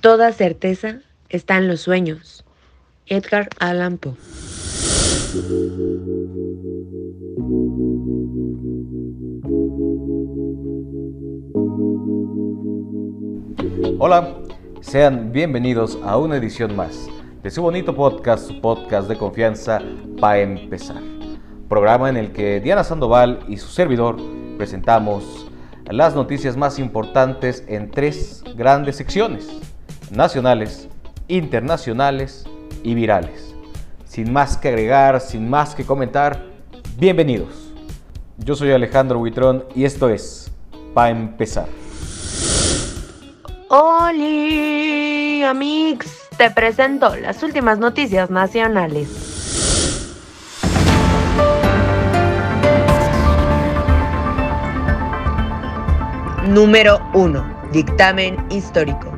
Toda certeza está en los sueños. Edgar Allan Poe. Hola, sean bienvenidos a una edición más de su bonito podcast, su podcast de confianza para empezar. Programa en el que Diana Sandoval y su servidor presentamos las noticias más importantes en tres grandes secciones, nacionales, internacionales y virales. Sin más que agregar, sin más que comentar, bienvenidos. Yo soy Alejandro Buitrón y esto es Pa' empezar. Hola, amigos. Te presento las últimas noticias nacionales. Número 1. Dictamen histórico.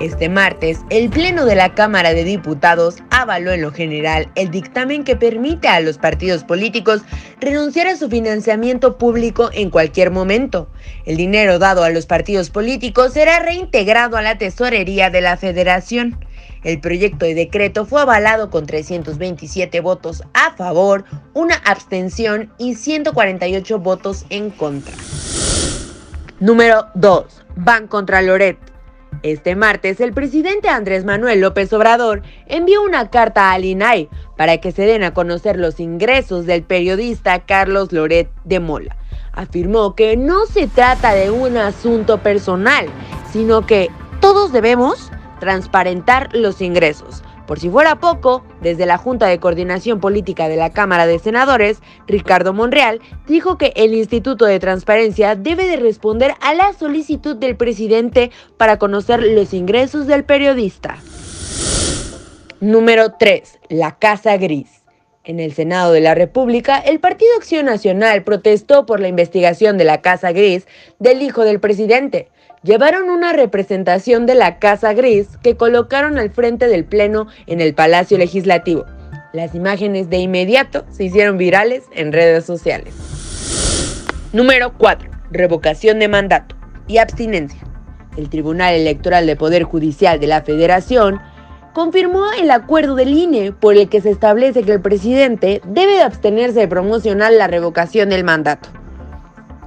Este martes, el Pleno de la Cámara de Diputados avaló en lo general el dictamen que permite a los partidos políticos renunciar a su financiamiento público en cualquier momento. El dinero dado a los partidos políticos será reintegrado a la tesorería de la Federación. El proyecto de decreto fue avalado con 327 votos a favor, una abstención y 148 votos en contra. Número 2. Ban contra Loret. Este martes, el presidente Andrés Manuel López Obrador envió una carta al INAI para que se den a conocer los ingresos del periodista Carlos Loret de Mola. Afirmó que no se trata de un asunto personal, sino que todos debemos transparentar los ingresos. Por si fuera poco, desde la Junta de Coordinación Política de la Cámara de Senadores, Ricardo Monreal dijo que el Instituto de Transparencia debe de responder a la solicitud del presidente para conocer los ingresos del periodista. Número 3. La Casa Gris. En el Senado de la República, el Partido Acción Nacional protestó por la investigación de la Casa Gris del hijo del presidente llevaron una representación de la Casa Gris que colocaron al frente del Pleno en el Palacio Legislativo. Las imágenes de inmediato se hicieron virales en redes sociales. Número 4. Revocación de mandato y abstinencia. El Tribunal Electoral de Poder Judicial de la Federación confirmó el acuerdo del INE por el que se establece que el presidente debe de abstenerse de promocionar la revocación del mandato.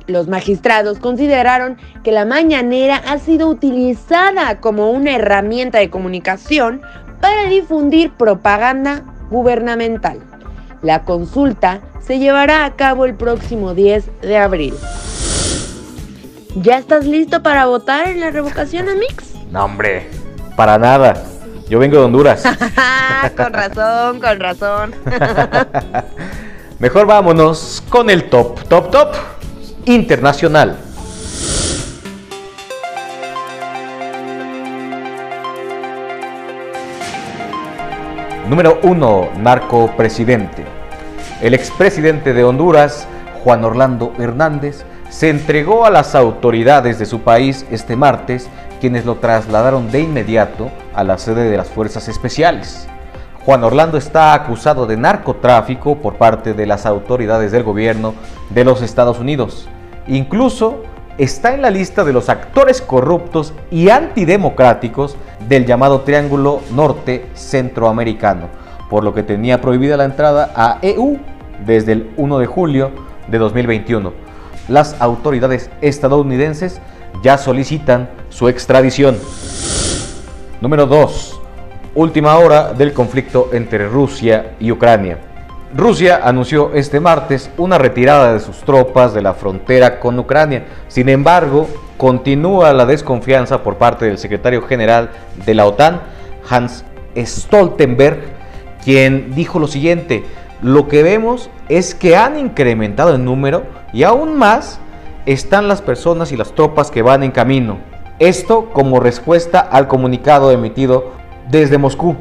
Los magistrados consideraron que la mañanera ha sido utilizada como una herramienta de comunicación para difundir propaganda gubernamental. La consulta se llevará a cabo el próximo 10 de abril. ¿Ya estás listo para votar en la revocación, Amix? No, hombre, para nada. Yo vengo de Honduras. con razón, con razón. Mejor vámonos con el top, top, top internacional. Número 1. Narcopresidente. El expresidente de Honduras, Juan Orlando Hernández, se entregó a las autoridades de su país este martes, quienes lo trasladaron de inmediato a la sede de las Fuerzas Especiales. Juan Orlando está acusado de narcotráfico por parte de las autoridades del gobierno de los Estados Unidos. Incluso está en la lista de los actores corruptos y antidemocráticos del llamado Triángulo Norte Centroamericano, por lo que tenía prohibida la entrada a EU desde el 1 de julio de 2021. Las autoridades estadounidenses ya solicitan su extradición. Número 2. Última hora del conflicto entre Rusia y Ucrania. Rusia anunció este martes una retirada de sus tropas de la frontera con Ucrania. Sin embargo, continúa la desconfianza por parte del secretario general de la OTAN, Hans Stoltenberg, quien dijo lo siguiente, lo que vemos es que han incrementado el número y aún más están las personas y las tropas que van en camino. Esto como respuesta al comunicado emitido desde Moscú.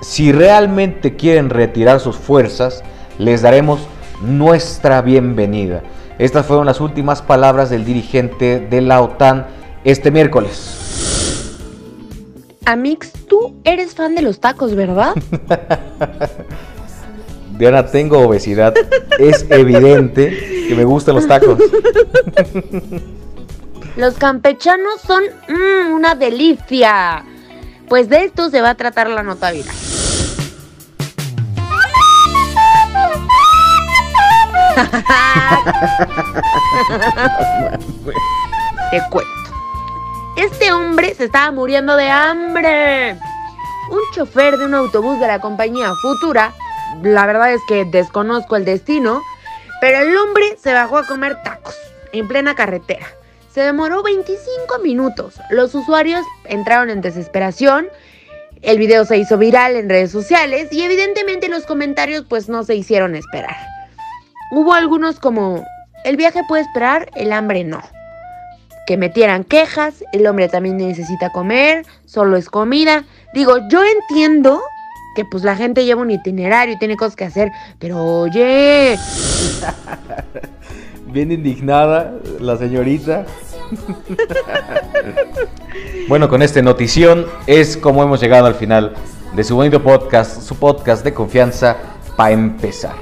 Si realmente quieren retirar sus fuerzas, les daremos nuestra bienvenida. Estas fueron las últimas palabras del dirigente de la OTAN este miércoles. Amix, tú eres fan de los tacos, ¿verdad? Diana, tengo obesidad. Es evidente que me gustan los tacos. Los campechanos son mm, una delicia. Pues de esto se va a tratar la nota viral. Te cuento. Este hombre se estaba muriendo de hambre. Un chofer de un autobús de la compañía Futura, la verdad es que desconozco el destino, pero el hombre se bajó a comer tacos en plena carretera. Se demoró 25 minutos. Los usuarios entraron en desesperación. El video se hizo viral en redes sociales y evidentemente los comentarios pues no se hicieron esperar. Hubo algunos como, el viaje puede esperar, el hambre no. Que metieran quejas, el hombre también necesita comer, solo es comida. Digo, yo entiendo que pues la gente lleva un itinerario y tiene cosas que hacer, pero oye... Bien indignada la señorita. bueno, con esta notición es como hemos llegado al final de su bonito podcast, su podcast de confianza para empezar.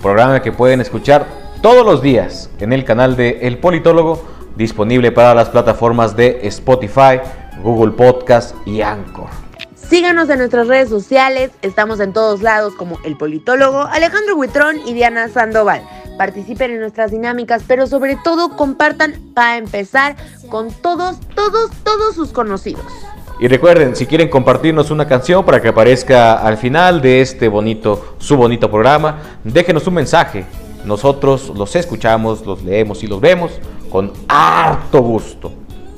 Programa que pueden escuchar todos los días en el canal de El Politólogo, disponible para las plataformas de Spotify, Google Podcast y Anchor. Síganos en nuestras redes sociales, estamos en todos lados como El Politólogo, Alejandro Huitrón y Diana Sandoval. Participen en nuestras dinámicas, pero sobre todo compartan para empezar con todos, todos, todos sus conocidos. Y recuerden, si quieren compartirnos una canción para que aparezca al final de este bonito, su bonito programa, déjenos un mensaje. Nosotros los escuchamos, los leemos y los vemos con harto gusto.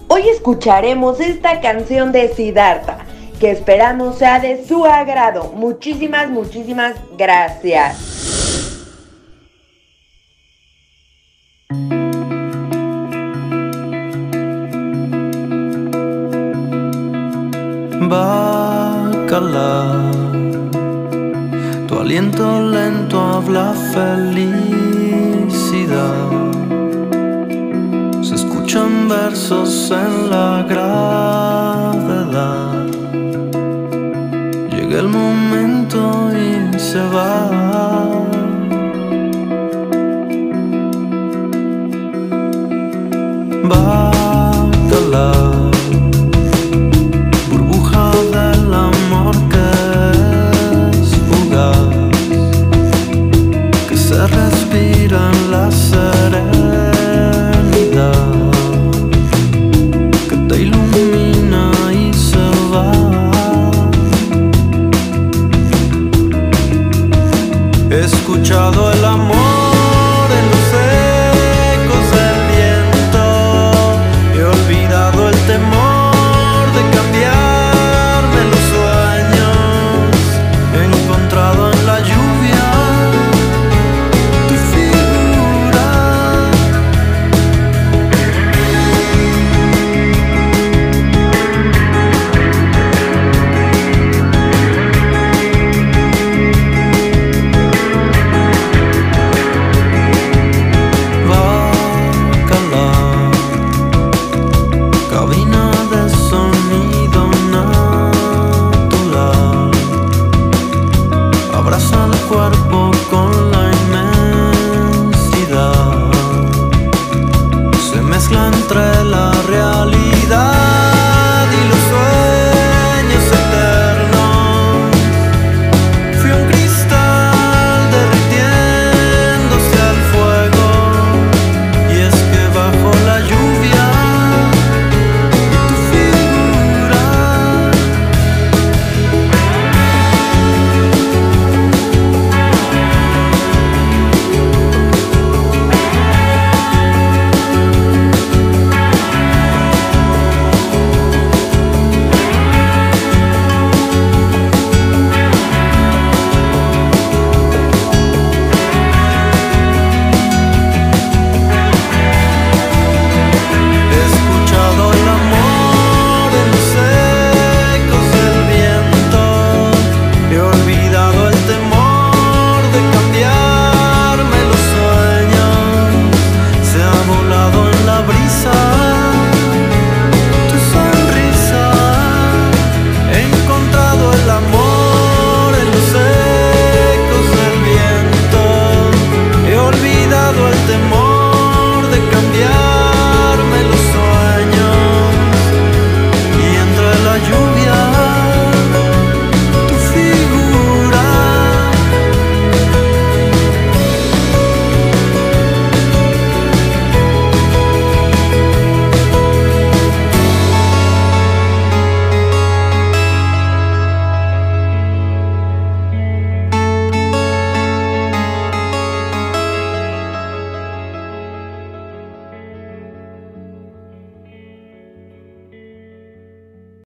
Hoy escucharemos esta canción de Siddhartha, que esperamos sea de su agrado. Muchísimas, muchísimas gracias. Tu aliento lento habla felicidad. Se escuchan versos en la gravedad. Y escuchado el amor.